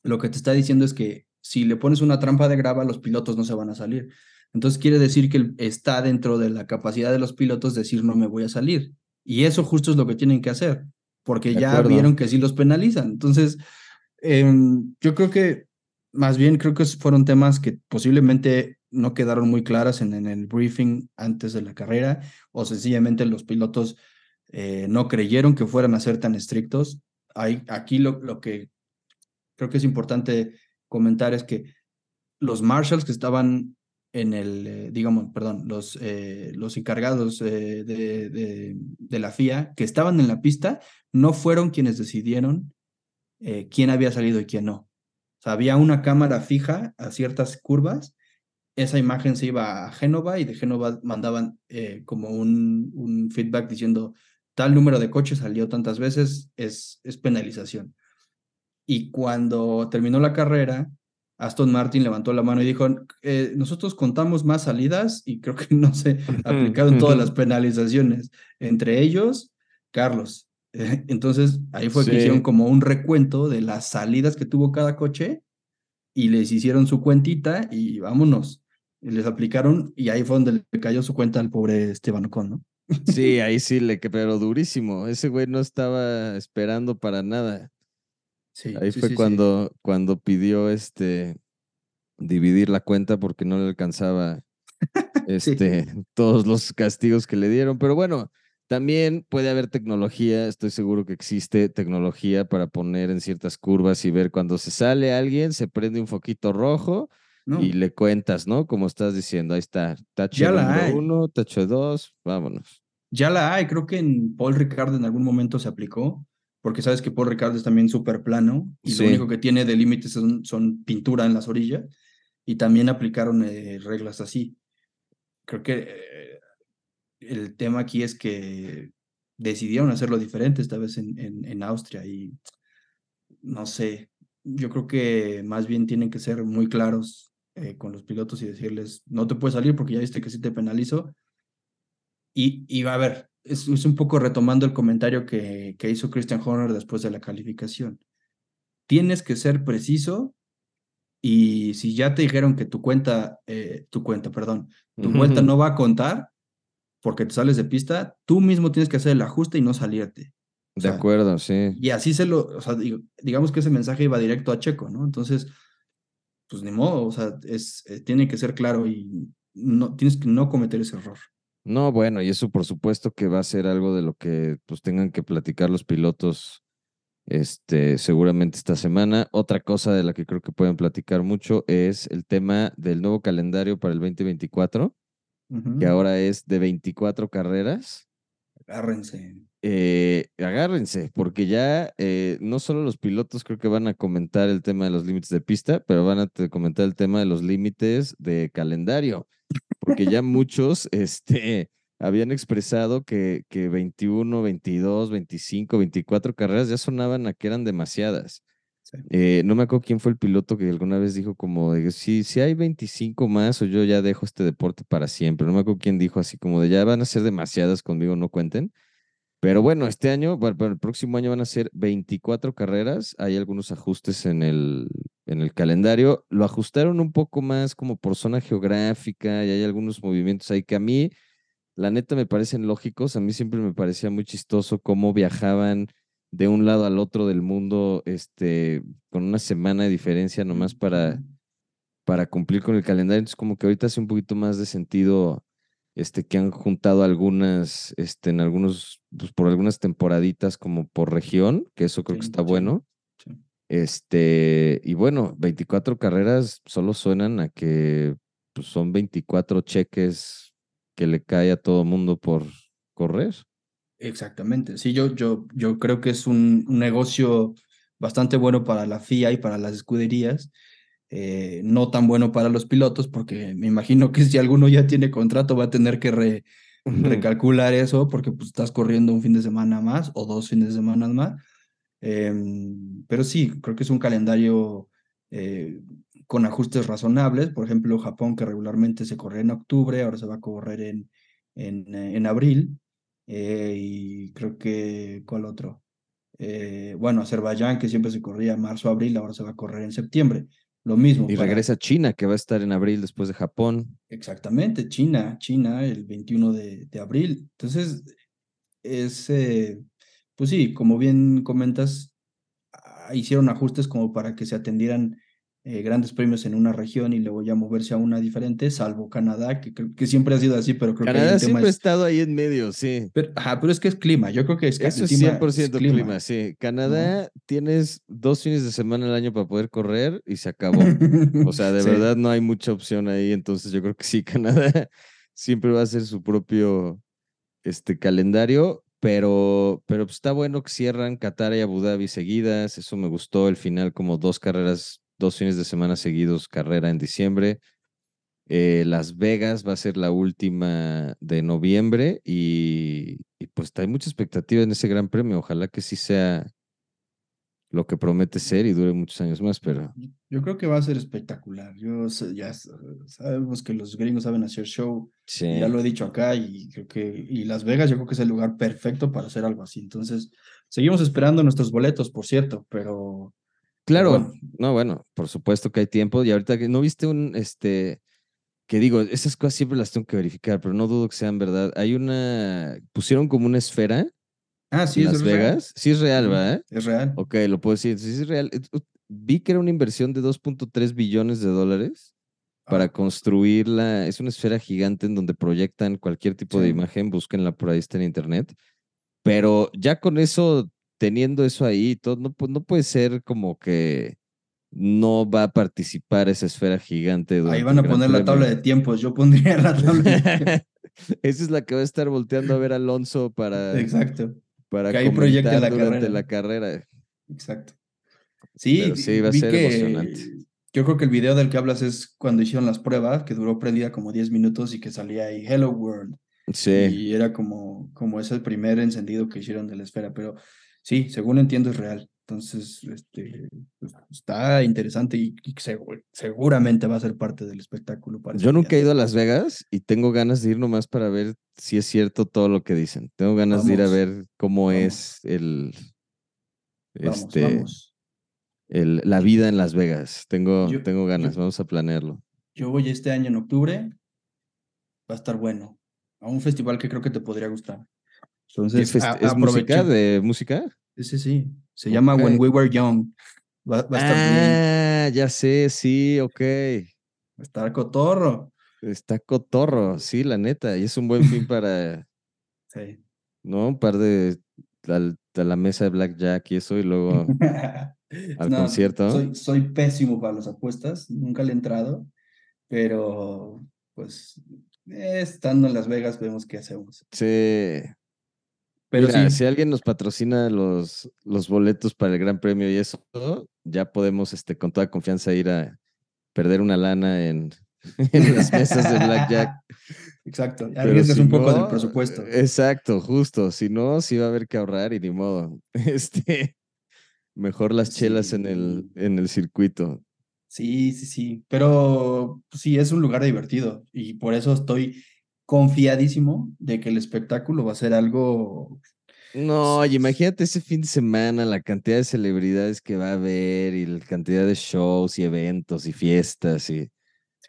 Speaker 2: lo que te está diciendo es que si le pones una trampa de grava, los pilotos no se van a salir. Entonces quiere decir que está dentro de la capacidad de los pilotos decir no me voy a salir. Y eso justo es lo que tienen que hacer, porque ya vieron que sí los penalizan. Entonces, em, yo creo que más bien creo que fueron temas que posiblemente no quedaron muy claras en, el briefing antes de la carrera o sencillamente los pilotos eh, no creyeron que fueran a ser tan estrictos. Hay, aquí lo, lo que creo que es importante comentar es que los marshals que estaban en el, eh, digamos, perdón, los, eh, los encargados eh, de, de, la FIA que estaban en la pista no fueron quienes decidieron quién había salido y quién no. O sea, había una cámara fija a ciertas curvas, esa imagen se iba a Génova y de Génova mandaban como un, un feedback diciendo tal número de coches salió tantas veces, es, es penalización. Y cuando terminó la carrera, Aston Martin levantó la mano y dijo, eh, nosotros contamos más salidas y creo que no se aplicaron todas las penalizaciones. Entre ellos, Carlos. Entonces, ahí fue que hicieron como un recuento de las salidas que tuvo cada coche y les hicieron su cuentita y vámonos. les aplicaron y ahí fue donde le cayó su cuenta al pobre Esteban Ocon, ¿no?
Speaker 1: Sí, ahí sí le pero durísimo. Ese güey no estaba esperando para nada. Ahí fue cuando, cuando pidió este dividir la cuenta porque no le alcanzaba este, todos los castigos que le dieron. Pero bueno, también puede haber tecnología, estoy seguro que existe tecnología para poner en ciertas curvas y ver cuando se sale alguien, se prende un foquito rojo y le cuentas, ¿no? Como estás diciendo, ahí está, tacho uno, tacho dos, vámonos.
Speaker 2: Ya la hay, creo que en Paul Ricard en algún momento se aplicó porque sabes que Paul Ricard es también súper plano y lo único que tiene de límites son, son, pintura en las orillas. y también aplicaron eh, reglas así. Creo que eh, el tema aquí es que decidieron hacerlo diferente esta vez en, en, Austria y no sé, yo creo que más bien tienen que ser muy claros eh, con los pilotos y decirles, no te puedes salir porque ya viste que sí te penalizo. Y, y a ver, es, es, un poco retomando el comentario que, que hizo Christian Horner después de la calificación. Tienes que ser preciso y si ya te dijeron que tu cuenta, eh, tu cuenta, perdón, tu vuelta no va a contar, porque te sales de pista, tú mismo tienes que hacer el ajuste y no salirte.
Speaker 1: de acuerdo, sí.
Speaker 2: Y así se lo, o sea, digamos que ese mensaje iba directo a Checo, ¿no? Entonces, pues ni modo, o sea, es, eh, tiene que ser claro y no, tienes que no cometer ese error.
Speaker 1: No, bueno, y eso por supuesto que va a ser algo de lo que pues tengan que platicar los pilotos este, seguramente esta semana. Otra cosa de la que creo que pueden platicar mucho es el tema del nuevo calendario para el 2024 que ahora es de 24 carreras.
Speaker 2: Agárrense.
Speaker 1: Eh, agárrense, porque ya eh, no solo los pilotos creo que van a comentar el tema de los límites de pista, pero van a comentar el tema de los límites de calendario, porque ya muchos este, habían expresado que, que 21, 22, 25, 24 carreras ya sonaban a que eran demasiadas. Eh, no me acuerdo quién fue el piloto que alguna vez dijo como de si, si hay 25 más o yo ya dejo este deporte para siempre. No me acuerdo quién dijo así como de ya van a ser demasiadas conmigo, no cuenten. Pero bueno, este año, para el próximo año van a ser 24 carreras. Hay algunos ajustes en el, en el calendario. Lo ajustaron un poco más como por zona geográfica y hay algunos movimientos ahí que a mí, la neta, me parecen lógicos. A mí siempre me parecía muy chistoso cómo viajaban de un lado al otro del mundo, este, con una semana de diferencia nomás para, para cumplir con el calendario. Entonces, como que ahorita hace un poquito más de sentido, este, que han juntado algunas, este, en algunos, pues por algunas temporaditas como por región, que eso creo que está bueno. Este, y bueno, 24 carreras solo suenan a que pues, son 24 cheques que le cae a todo mundo por correr.
Speaker 2: Exactamente. Sí, yo, yo, yo creo que es un, negocio bastante bueno para la FIA y para las escuderías. Eh, no tan bueno para los pilotos, porque me imagino que si alguno ya tiene contrato va a tener que recalcular eso, porque pues, estás corriendo un fin de semana más o dos fines de semana más. Em, pero sí, creo que es un calendario eh, con ajustes razonables. Por ejemplo, Japón, que regularmente se corre en octubre, ahora se va a correr en, en, en abril. Eh, y creo que, ¿cuál otro? Eh, bueno, Azerbaiyán, que siempre se corría marzo-abril, ahora se va a correr en septiembre. Lo mismo.
Speaker 1: Y regresa China, que va a estar en abril después de Japón.
Speaker 2: Exactamente, China, China, el 21 de, de abril. Entonces, es, eh, pues sí, como bien comentas, ah, hicieron ajustes como para que se atendieran eh, grandes premios en una región y luego ya moverse a una diferente, salvo Canadá, que, que siempre ha sido así, pero creo
Speaker 1: que...
Speaker 2: Canadá
Speaker 1: siempre ha estado ahí en medio, sí.
Speaker 2: Pero, ajá, pero es que es clima, yo creo que es
Speaker 1: Eso es 100% clima. sí. Canadá tienes dos fines de semana al año para poder correr y se acabó. o sea, de verdad no hay mucha opción ahí, entonces yo creo que sí, Canadá siempre va a ser su propio este, calendario, pero, pero pues, está bueno que cierran Qatar y Abu Dhabi seguidas, eso me gustó, el final como dos carreras dos fines de semana seguidos carrera en diciembre. Eh, Las Vegas va a ser la última de noviembre y, pues hay mucha expectativa en ese gran premio. Ojalá que sí sea lo que promete ser y dure muchos años más, pero...
Speaker 2: Yo creo que va a ser espectacular. Yo ya sabemos que los gringos saben hacer show. Ya lo he dicho acá y creo que y Las Vegas yo creo que es el lugar perfecto para hacer algo así. Entonces, seguimos esperando nuestros boletos, por cierto, pero
Speaker 1: Claro, no, bueno, por supuesto que hay tiempo. Y ahorita que no viste un, este, que digo, esas cosas siempre las tengo que verificar, pero no dudo que sean verdad. Hay una, pusieron como una esfera.
Speaker 2: Ah, sí,
Speaker 1: en Las Vegas. Sí es real, ¿verdad?
Speaker 2: Es real.
Speaker 1: Ok, lo puedo decir. Sí es real. Vi que era una inversión de 2.3 billones de dólares para ah. construirla. Es una esfera gigante en donde proyectan cualquier tipo de imagen. Búsquenla por ahí, está en internet. Pero ya con eso teniendo eso ahí, todo, no, no puede ser como que no va a participar esa esfera gigante.
Speaker 2: Ahí van a poner la tabla de tiempos, yo pondría la tabla de
Speaker 1: tiempos. esa es la que va a estar volteando a ver Alonso para.
Speaker 2: Exacto.
Speaker 1: Para que ahí proyecte la durante carrera. la carrera.
Speaker 2: Exacto. Sí,
Speaker 1: sí, va a ser emocionante.
Speaker 2: Yo creo que el video del que hablas es cuando hicieron las pruebas, que duró prendida como 10 minutos y que salía ahí Hello World.
Speaker 1: Sí.
Speaker 2: Y era como, como ese primer encendido que hicieron de la esfera, pero sí, según entiendo es real. Entonces, este, pues, está interesante y, seguramente va a ser parte del espectáculo.
Speaker 1: Yo nunca he ido a Las Vegas y tengo ganas de ir nomás para ver si es cierto todo lo que dicen. Tengo ganas de ir a ver cómo es el, este, El, la vida en Las Vegas. Tengo, tengo ganas, vamos a planearlo.
Speaker 2: Yo voy este año en octubre, va a estar bueno, a un festival que creo que te podría gustar.
Speaker 1: Entonces, ¿Es, música de música?
Speaker 2: Sí, sí, sí. Se llama When We Were Young. Va, a estar
Speaker 1: ah, ya sé, sí, ok.
Speaker 2: Va a estar cotorro.
Speaker 1: Está cotorro, sí, la neta. Y es un buen fin para.
Speaker 2: sí.
Speaker 1: ¿No? Un par de. A, la mesa de Blackjack y eso, y luego al concierto.
Speaker 2: Soy, soy pésimo para las apuestas, nunca le he entrado, pero pues estando en Las Vegas vemos qué hacemos.
Speaker 1: Sí, pero si alguien nos patrocina los, los boletos para el Gran Premio y eso, ya podemos este, con toda confianza ir a perder una lana en, las mesas de Blackjack.
Speaker 2: Exacto, arriesgas un poco del presupuesto.
Speaker 1: Exacto, justo. Si no, sí va a haber que ahorrar y ni modo. Este, mejor las chelas en, el, en el circuito.
Speaker 2: Sí, sí, sí. Pero sí, es un lugar divertido y por eso estoy confiadísimo de que el espectáculo va a ser algo...
Speaker 1: No, imagínate ese fin de semana, la cantidad de celebridades que va a haber y la cantidad de shows y eventos y fiestas y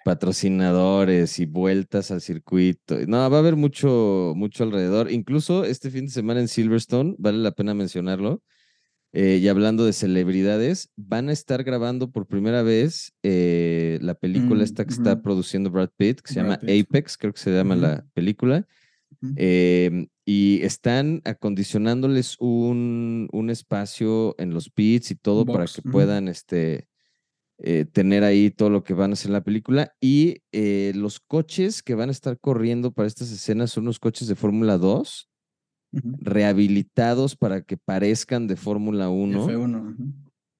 Speaker 1: patrocinadores y vueltas al circuito. No, va a haber mucho, mucho alrededor. Incluso este fin de semana en Silverstone, vale la pena mencionarlo, eh, y hablando de celebridades, van a estar grabando por primera vez eh, la película mm, esta que está produciendo Brad Pitt, que se llama Apex, creo que se llama la película. Em, y están acondicionándoles un, un, espacio en los pits y todo para que puedan este, eh, tener ahí todo lo que van a hacer en la película. Y los coches que van a estar corriendo para estas escenas son los coches de Fórmula 2 rehabilitados para que parezcan de Fórmula 1.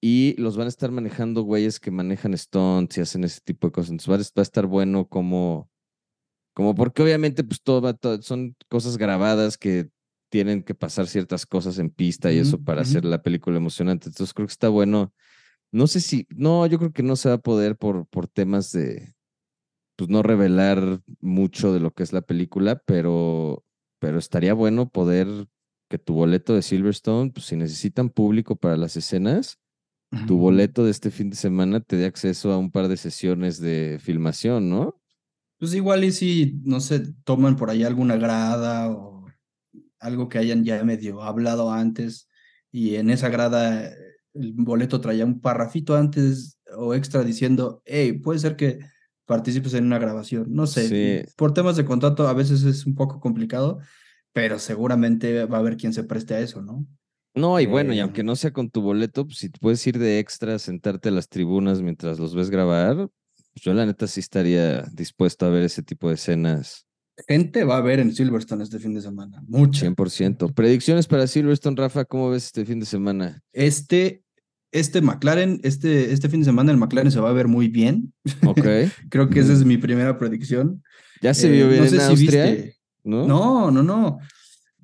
Speaker 1: Y los van a estar manejando güeyes que manejan stunts y hacen ese tipo de cosas. Entonces va a estar bueno como, como porque obviamente pues todo va, son cosas grabadas que tienen que pasar ciertas cosas en pista y eso para hacer la película emocionante. Entonces creo que está bueno. No sé si, no, yo creo que no se va a poder por, por temas de, pues no revelar mucho de lo que es la película, pero pero estaría bueno poder que tu boleto de Silverstone, pues si necesitan público para las escenas, tu boleto de este fin de semana te dé acceso a un par de sesiones de filmación, ¿no?
Speaker 2: Pues igual y si, no sé, toman por ahí alguna grada o algo que hayan ya medio hablado antes y en esa grada el boleto traía un parrafito antes o extra diciendo, hey, puede ser que participes en una grabación. No sé, por temas de contrato a veces es un poco complicado, pero seguramente va a haber quien se preste a eso, ¿no?
Speaker 1: No, y bueno, y eh, aunque no sea con tu boleto, pues si puedes ir de extra, sentarte a las tribunas mientras los ves grabar, pues yo la neta sí estaría dispuesto a ver ese tipo de escenas.
Speaker 2: Gente va a ver en Silverstone este fin de semana, mucho.
Speaker 1: 100%. Predicciones para Silverstone, Rafa, ¿cómo ves este fin de semana?
Speaker 2: Este este McLaren, este, este fin de semana el McLaren se va a ver muy bien.
Speaker 1: Ok.
Speaker 2: Creo que esa es mi primera predicción.
Speaker 1: ¿Ya se vio eh, bien en Austria?
Speaker 2: ¿No? no, no, no.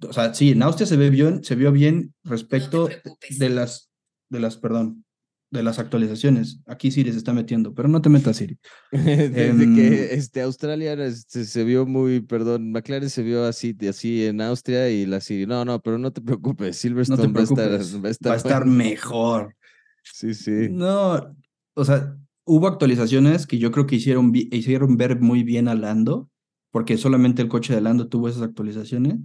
Speaker 2: O sea, sí, en Austria se, ve bien, se vio bien respecto de las, de las, perdón, de las actualizaciones. Aquí Siri se está metiendo, pero no te metas, Siri.
Speaker 1: Desde que em, este, Australia se, se, vio muy, perdón, McLaren se vio así, así en Austria y la Siri, no, no, pero no te preocupes, Silverstone Va, a estar,
Speaker 2: va, a estar, mejor.
Speaker 1: Sí, sí.
Speaker 2: No, o sea, hubo actualizaciones que yo creo que hicieron, hicieron ver muy bien a Lando, porque solamente el coche de Lando tuvo esas actualizaciones.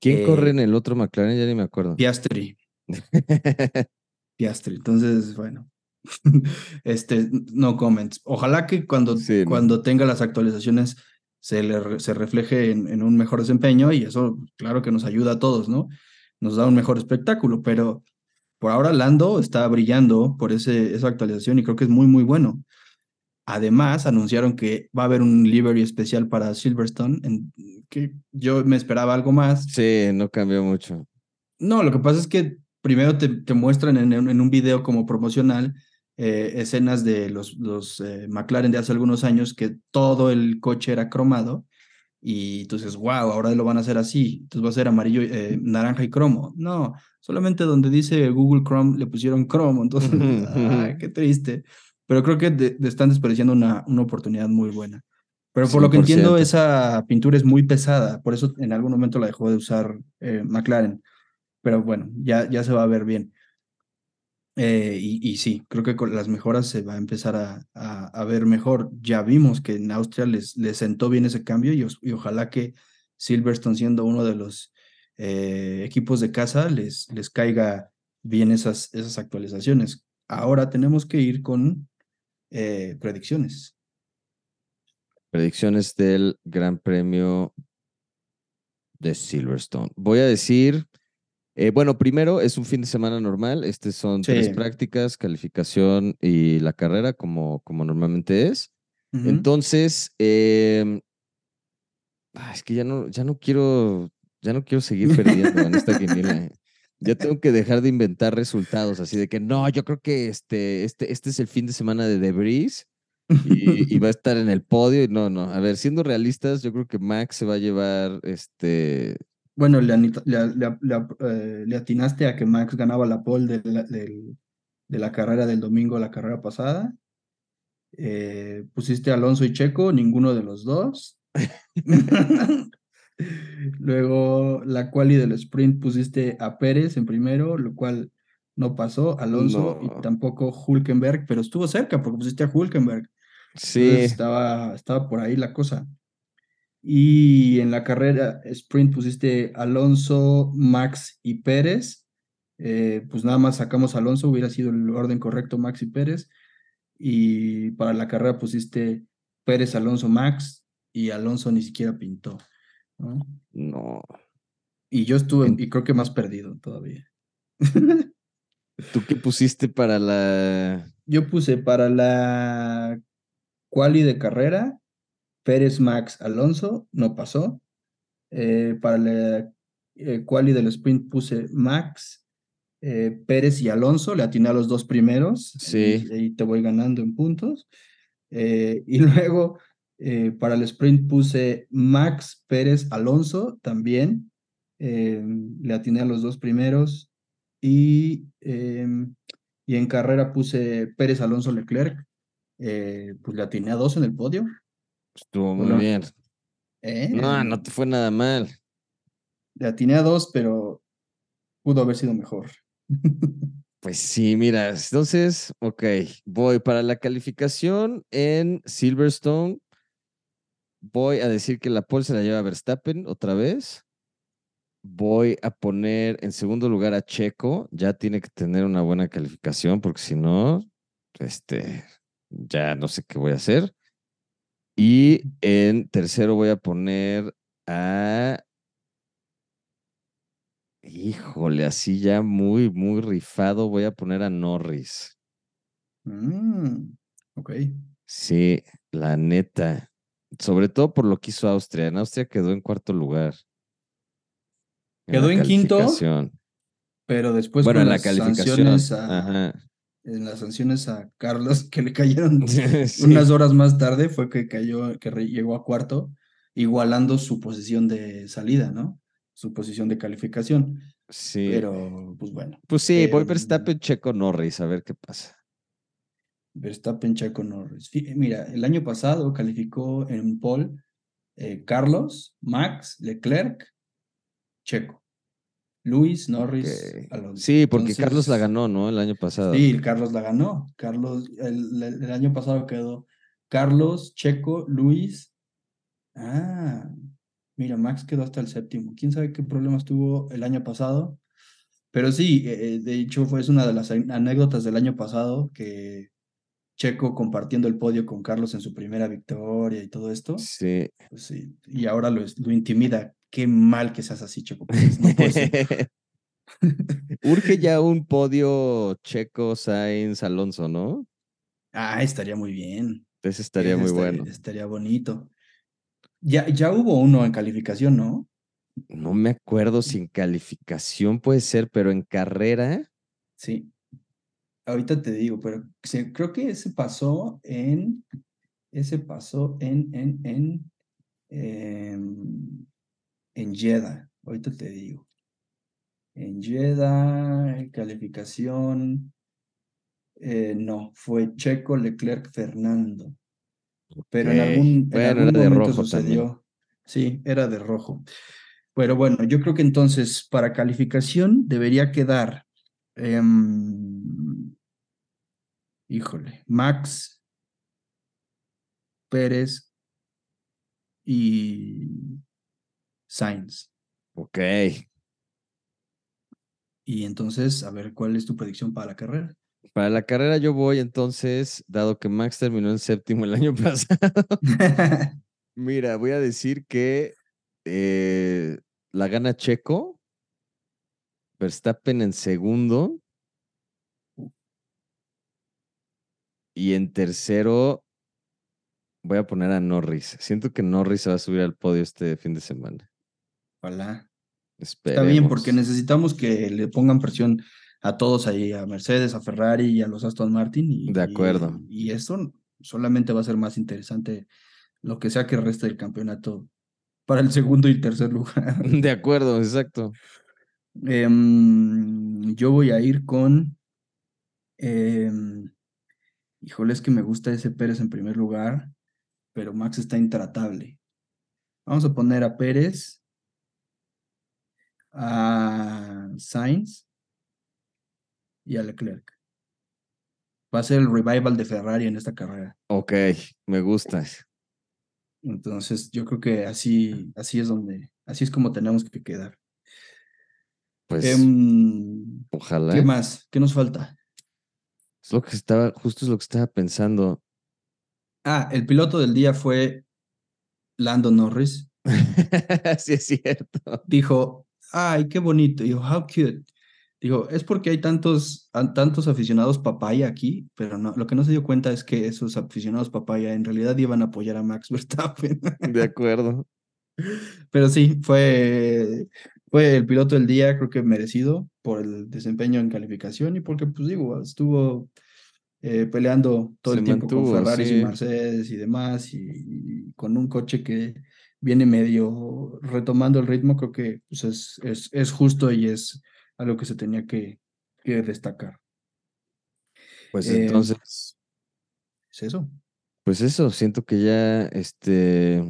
Speaker 1: ¿Quién corre en eh, el otro McLaren? Ya ni me acuerdo.
Speaker 2: Piastri. Piastri. Entonces, bueno. este, no comments. Ojalá que cuando, cuando tenga las actualizaciones se, le, se refleje en, en, un mejor desempeño y eso, claro que nos ayuda a todos, ¿no? Nos da un mejor espectáculo, pero por ahora Lando está brillando por ese, esa actualización y creo que es muy, muy bueno. Además, anunciaron que va a haber un livery especial para Silverstone, en, que yo me esperaba algo más.
Speaker 1: Sí, no cambió mucho.
Speaker 2: No, lo que pasa es que primero te, te muestran en, en, un video como promocional eh, escenas de los, los eh, McLaren de hace algunos años que todo el coche era cromado y entonces, wow, ahora lo van a hacer así, entonces va a ser amarillo, eh, naranja y cromo. No, solamente donde dice Google Chrome le pusieron cromo, entonces, qué triste. Pero creo que están desperdiciando una, una oportunidad muy buena. Pero por lo que entiendo, esa pintura es muy pesada, por eso en algún momento la dejó de usar McLaren. Pero bueno, ya, ya se va a ver bien. Eh, y, sí, creo que con las mejoras se va a empezar a, a, ver mejor. Ya vimos que en Austria les, les sentó bien ese cambio y, ojalá que Silverstone, siendo uno de los eh, equipos de casa, les, les caiga bien esas, esas actualizaciones. Ahora tenemos que ir con eh, predicciones.
Speaker 1: Predicciones del Gran Premio de Silverstone. Voy a decir eh, bueno, primero es un fin de semana normal. Este son tres prácticas, calificación y la carrera, como, como normalmente es. Entonces, em, ah, es que ya no, ya no quiero, ya no quiero seguir perdiendo en esta quiniela. Ya tengo que dejar de inventar resultados, así de que no, yo creo que este, este, este es el fin de semana de Debris y, y, va a estar en el podio. Y no, no. A ver, siendo realistas, yo creo que Max se va a llevar este
Speaker 2: bueno, le, eh, le, atinaste a que Max ganaba la pole de la, de la carrera del domingo, la carrera pasada. Eh, pusiste Alonso y Checo, ninguno de los dos. Luego la quali del sprint pusiste a Pérez en primero, lo cual no pasó, Alonso y tampoco Hulkenberg, pero estuvo cerca porque pusiste a Hulkenberg. Sí. estaba, estaba por ahí la cosa. Y en la carrera sprint pusiste Alonso, Max y Pérez. Eh, pues nada más sacamos Alonso, hubiera sido el orden correcto Max y Pérez. Y para la carrera pusiste Pérez, Alonso, Max y Alonso ni siquiera pintó.
Speaker 1: No.
Speaker 2: Y yo estuve, y creo que más perdido todavía.
Speaker 1: ¿Tú qué pusiste para la...?
Speaker 2: Yo puse para la quali de carrera Pérez, Max, Alonso, no pasó. Eh, para la eh, quali del sprint puse Max, eh, Pérez y Alonso, le atiné a los dos primeros.
Speaker 1: Sí.
Speaker 2: Y, te voy ganando en puntos. y luego para el sprint puse Max, Pérez, Alonso también. le atiné a los dos primeros. Y, y en carrera puse Pérez, Alonso, Leclerc. pues le atiné a dos en el podio.
Speaker 1: Estuvo muy bien. No, eh, no te fue nada mal.
Speaker 2: Le atiné a dos, pero pudo haber sido mejor.
Speaker 1: Pues sí, mira, entonces, ok, voy para la calificación en Silverstone. Voy a decir que la pole se la lleva Verstappen otra vez. Voy a poner en segundo lugar a Checo. Ya tiene que tener una buena calificación, porque si no, este, ya no sé qué voy a hacer. Y en tercero voy a poner a. Híjole, así ya muy, muy rifado. Voy a poner a Norris.
Speaker 2: Mm, ok.
Speaker 1: Sí, la neta. Sobre todo por lo que hizo Austria. En Austria quedó en cuarto lugar.
Speaker 2: quedó en quinto. Pero después
Speaker 1: bueno, en la calificación. Ajá
Speaker 2: en las sanciones a Carlos, que le cayeron unas horas más tarde, fue que cayó, que llegó a cuarto, igualando su posición de salida, ¿no? Su posición de calificación.
Speaker 1: Sí.
Speaker 2: Pero, pues bueno.
Speaker 1: Pues sí, voy Verstappen, Checo, Norris, a ver qué pasa.
Speaker 2: Verstappen, Checo, Norris. Mira, el año pasado calificó en Paul eh, Carlos, Max, Leclerc, Checo. Luis, Norris, Alonso.
Speaker 1: Sí, porque Carlos la ganó, ¿no? El año pasado.
Speaker 2: Sí, Carlos la ganó. Carlos, el, año pasado quedó Carlos, Checo, Luis. Ah, mira, Max quedó hasta el séptimo. ¿Quién sabe qué problemas tuvo el año pasado? Pero sí, eh, eh, de hecho fue una de las anécdotas del año pasado que Checo compartiendo el podio con Carlos en su primera victoria y todo esto.
Speaker 1: Sí.
Speaker 2: Pues sí, y ahora lo, lo intimida qué mal que seas así, Checo.
Speaker 1: Urge ya un podio Checo, Sainz, Alonso, ¿no?
Speaker 2: Ah, estaría muy bien.
Speaker 1: Ese estaría muy bueno.
Speaker 2: Estaría bonito. Ya, ya hubo uno en calificación, ¿no?
Speaker 1: No me acuerdo si en calificación puede ser, pero en carrera.
Speaker 2: Sí. ahorita te digo, pero creo que ese pasó en, ese pasó en, en, en, em, en Jeddah, ahorita te digo. En Jeddah, calificación, eh, no, fue Checo, Leclerc, Fernando. Pero en algún, momento sucedió. Sí, era de rojo. Pero bueno, yo creo que entonces para calificación debería quedar, em, híjole, Max, Pérez y Sainz.
Speaker 1: Ok.
Speaker 2: Y entonces, a ver, ¿cuál es tu predicción para la carrera?
Speaker 1: Para la carrera yo voy entonces, dado que Max terminó en séptimo el año pasado. Mira, voy a decir que eh, la gana Checo, Verstappen en segundo. Y en tercero voy a poner a Norris. Siento que Norris se va a subir al podio este fin de semana.
Speaker 2: Ojalá. Está bien, porque necesitamos que le pongan presión a todos ahí, a Mercedes, a Ferrari y a los Aston Martin. Y,
Speaker 1: de acuerdo.
Speaker 2: Y, eso solamente va a ser más interesante lo que sea que reste del campeonato para el segundo y tercer lugar.
Speaker 1: De acuerdo, exacto.
Speaker 2: Em, yo voy a ir con. Em, híjole, es que me gusta ese Pérez en primer lugar, pero Max está intratable. Vamos a poner a Pérez, a Sainz y a Leclerc. Va a ser el revival de Ferrari en esta carrera.
Speaker 1: Ok, me gusta.
Speaker 2: Entonces, yo creo que así, así es donde, así es como tenemos que quedar.
Speaker 1: Pues, em, ojalá.
Speaker 2: ¿Qué más? ¿Qué nos falta?
Speaker 1: Es lo que estaba, justo es lo que estaba pensando.
Speaker 2: Ah, el piloto del día fue Lando Norris.
Speaker 1: sí, es cierto.
Speaker 2: Dijo, ay, qué bonito. Dijo, how cute. Digo, es porque hay tantos, tantos aficionados papaya aquí, pero no, lo que no se dio cuenta es que esos aficionados papaya en realidad iban a apoyar a Max Verstappen.
Speaker 1: De acuerdo.
Speaker 2: Pero sí, fue, fue el piloto del día, creo que merecido por el desempeño en calificación y porque, pues digo, estuvo eh, peleando todo el tiempo con Ferrari y Mercedes y demás, y, con un coche que viene medio retomando el ritmo, creo que pues, es, es, es justo y es algo que se tenía que, destacar.
Speaker 1: Pues eh, entonces.
Speaker 2: ¿Es eso?
Speaker 1: Pues eso, siento que ya, este,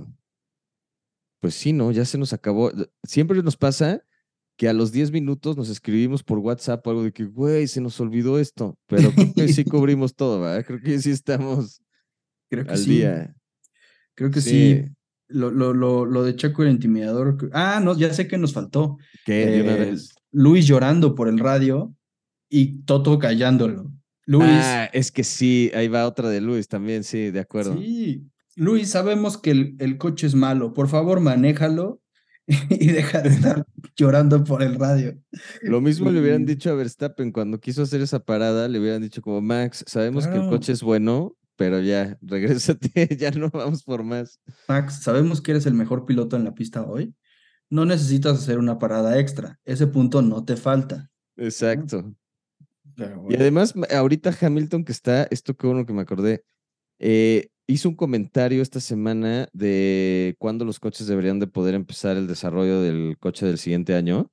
Speaker 1: pues sí, ¿no? Ya se nos acabó. Siempre nos pasa que a los 10 minutos nos escribimos por WhatsApp algo de que, güey, se nos olvidó esto, pero creo que sí cubrimos todo, ¿verdad? Creo que sí estamos creo que al día.
Speaker 2: Creo que sí. Lo, lo, lo, lo, de Chaco era intimidador. Ah, no, ya sé que nos faltó.
Speaker 1: Eh.
Speaker 2: Luis llorando por el radio y Toto callándolo. Luis. Ah,
Speaker 1: es que sí, ahí va otra de Luis también, sí, de acuerdo.
Speaker 2: Sí, Luis, sabemos que el, coche es malo, por favor, manéjalo y deja de estar llorando por el radio.
Speaker 1: Lo mismo le hubieran dicho a Verstappen cuando quiso hacer esa parada, le hubieran dicho como, Max, sabemos que el coche es bueno, pero ya, regrésate, ya no vamos por más.
Speaker 2: Max, sabemos que eres el mejor piloto en la pista hoy, no necesitas hacer una parada extra. Ese punto no te falta.
Speaker 1: Exacto. Y además, ahorita Hamilton, que está, esto que uno que me acordé, eh, hizo un comentario esta semana de cuándo los coches deberían de poder empezar el desarrollo del coche del siguiente año.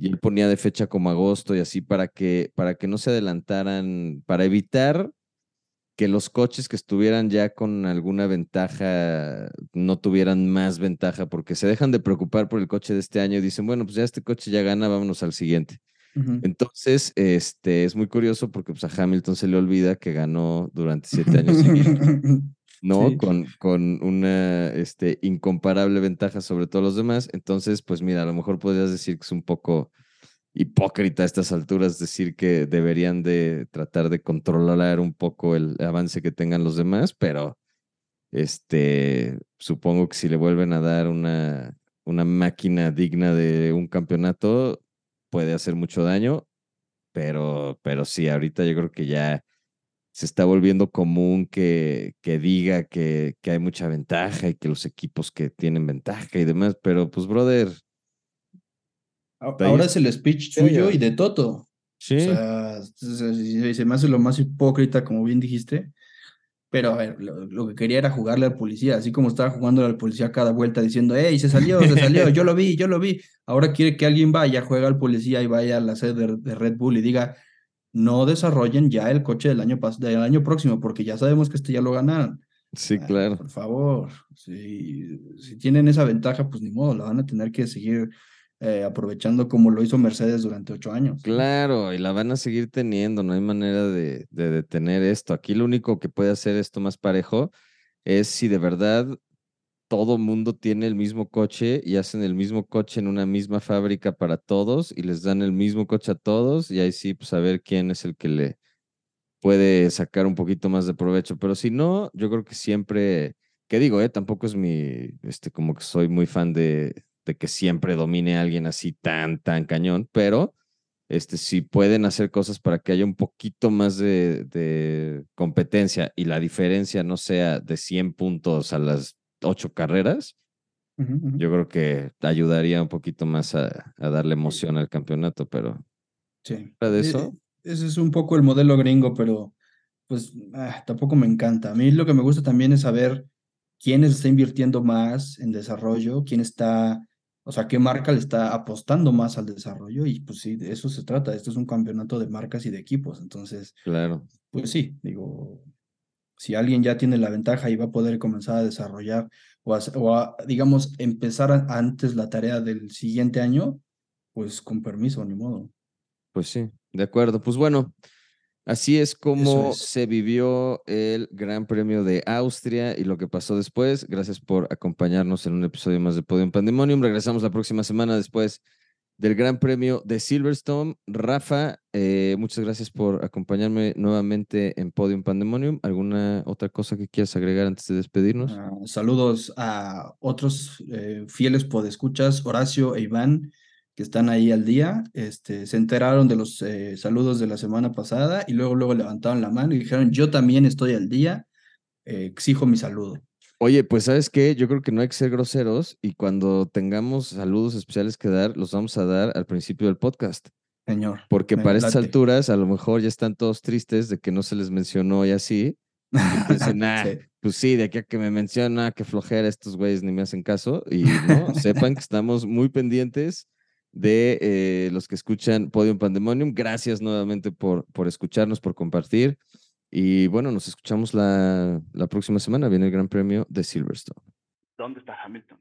Speaker 1: Y él ponía de fecha como agosto y así para que, para que no se adelantaran, para evitar que los coches que estuvieran ya con alguna ventaja no tuvieran más ventaja porque se dejan de preocupar por el coche de este año y dicen, bueno, pues ya este coche ya gana, vámonos al siguiente. Entonces, este, es muy curioso porque pues, a Hamilton se le olvida que ganó durante siete años ¿no? Con, con una este, incomparable ventaja sobre todos los demás. Entonces, pues mira, a lo mejor podrías decir que es un poco hipócrita a estas alturas decir que deberían de tratar de controlar un poco el avance que tengan los demás, pero este, supongo que si le vuelven a dar una, una máquina digna de un campeonato, puede hacer mucho daño, pero, pero sí, ahorita yo creo que ya se está volviendo común que, que diga que, que hay mucha ventaja y que los equipos que tienen ventaja y demás, pero pues, brother,
Speaker 2: Ahora es el speech suyo y de Toto. Sí. O sea, se me hace lo más hipócrita, como bien dijiste. Pero a ver, lo, que quería era jugarle al policía, así como estaba jugando al policía cada vuelta diciendo, hey, se salió, se salió, yo lo vi, yo lo vi. Ahora quiere que alguien vaya, juega al policía y vaya a la sede de, Red Bull y diga, no desarrollen ya el coche del año, del año próximo, porque ya sabemos que este ya lo ganaron.
Speaker 1: Sí, claro.
Speaker 2: Por favor, si, si tienen esa ventaja, pues ni modo, la van a tener que seguir eh, aprovechando como lo hizo Mercedes durante ocho años.
Speaker 1: Claro, y la van a seguir teniendo, no hay manera de, detener esto. Aquí lo único que puede hacer esto más parejo es si de verdad todo mundo tiene el mismo coche y hacen el mismo coche en una misma fábrica para todos y les dan el mismo coche a todos y ahí sí, pues a ver quién es el que le puede sacar un poquito más de provecho. Pero si no, yo creo que siempre, ¿qué digo? Eh? Tampoco es mi, este, como que soy muy fan de, de que siempre domine a alguien así tan, tan cañón, pero este, si pueden hacer cosas para que haya un poquito más de, competencia y la diferencia no sea de 100 puntos a las ocho carreras, yo creo que ayudaría un poquito más a, darle emoción al campeonato, pero...
Speaker 2: Sí. De eso? E, ese es un poco el modelo gringo, pero pues ah, tampoco me encanta. A mí lo que me gusta también es saber quién está invirtiendo más en desarrollo, quién está o sea, qué marca le está apostando más al desarrollo y pues sí, de eso se trata. Esto es un campeonato de marcas y de equipos. Entonces,
Speaker 1: claro.
Speaker 2: Pues sí, digo, si alguien ya tiene la ventaja y va a poder comenzar a desarrollar o, a, digamos, empezar antes la tarea del siguiente año, pues con permiso, ni modo.
Speaker 1: Pues sí, de acuerdo. Pues bueno, Así es como se vivió el Gran Premio de Austria y lo que pasó después. Gracias por acompañarnos en un episodio más de Podium Pandemonium. Regresamos la próxima semana después del Gran Premio de Silverstone. Rafa, eh, muchas gracias por acompañarme nuevamente en Podium Pandemonium. ¿Alguna otra cosa que quieras agregar antes de despedirnos?
Speaker 2: Ah, saludos a otros eh, fieles podescuchas, Horacio e Iván que están ahí al día, este, se enteraron de los eh, saludos de la semana pasada y luego, luego levantaron la mano y dijeron, yo también estoy al día, eh, exijo mi saludo.
Speaker 1: Oye, pues sabes qué, yo creo que no hay que ser groseros y cuando tengamos saludos especiales que dar, los vamos a dar al principio del podcast.
Speaker 2: Señor.
Speaker 1: Porque para estas alturas a lo mejor ya están todos tristes de que no se les mencionó y así. Y dicen, ah, pues sí, de aquí a que me menciona, que flojera, estos güeyes ni me hacen caso. Y no, sepan que estamos muy pendientes de eh, los que escuchan Podium Pandemonium. Gracias nuevamente por, por escucharnos, por compartir. Y bueno, nos escuchamos la, la próxima semana. Viene el Gran Premio de Silverstone. ¿Dónde está Hamilton?